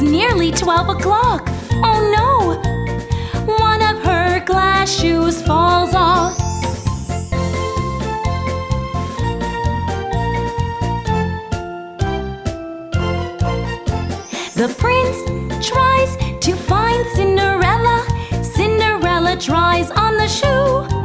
It's nearly 12 o'clock. Oh no! One of her glass shoes falls off. The prince tries to find Cinderella. Cinderella tries on the shoe.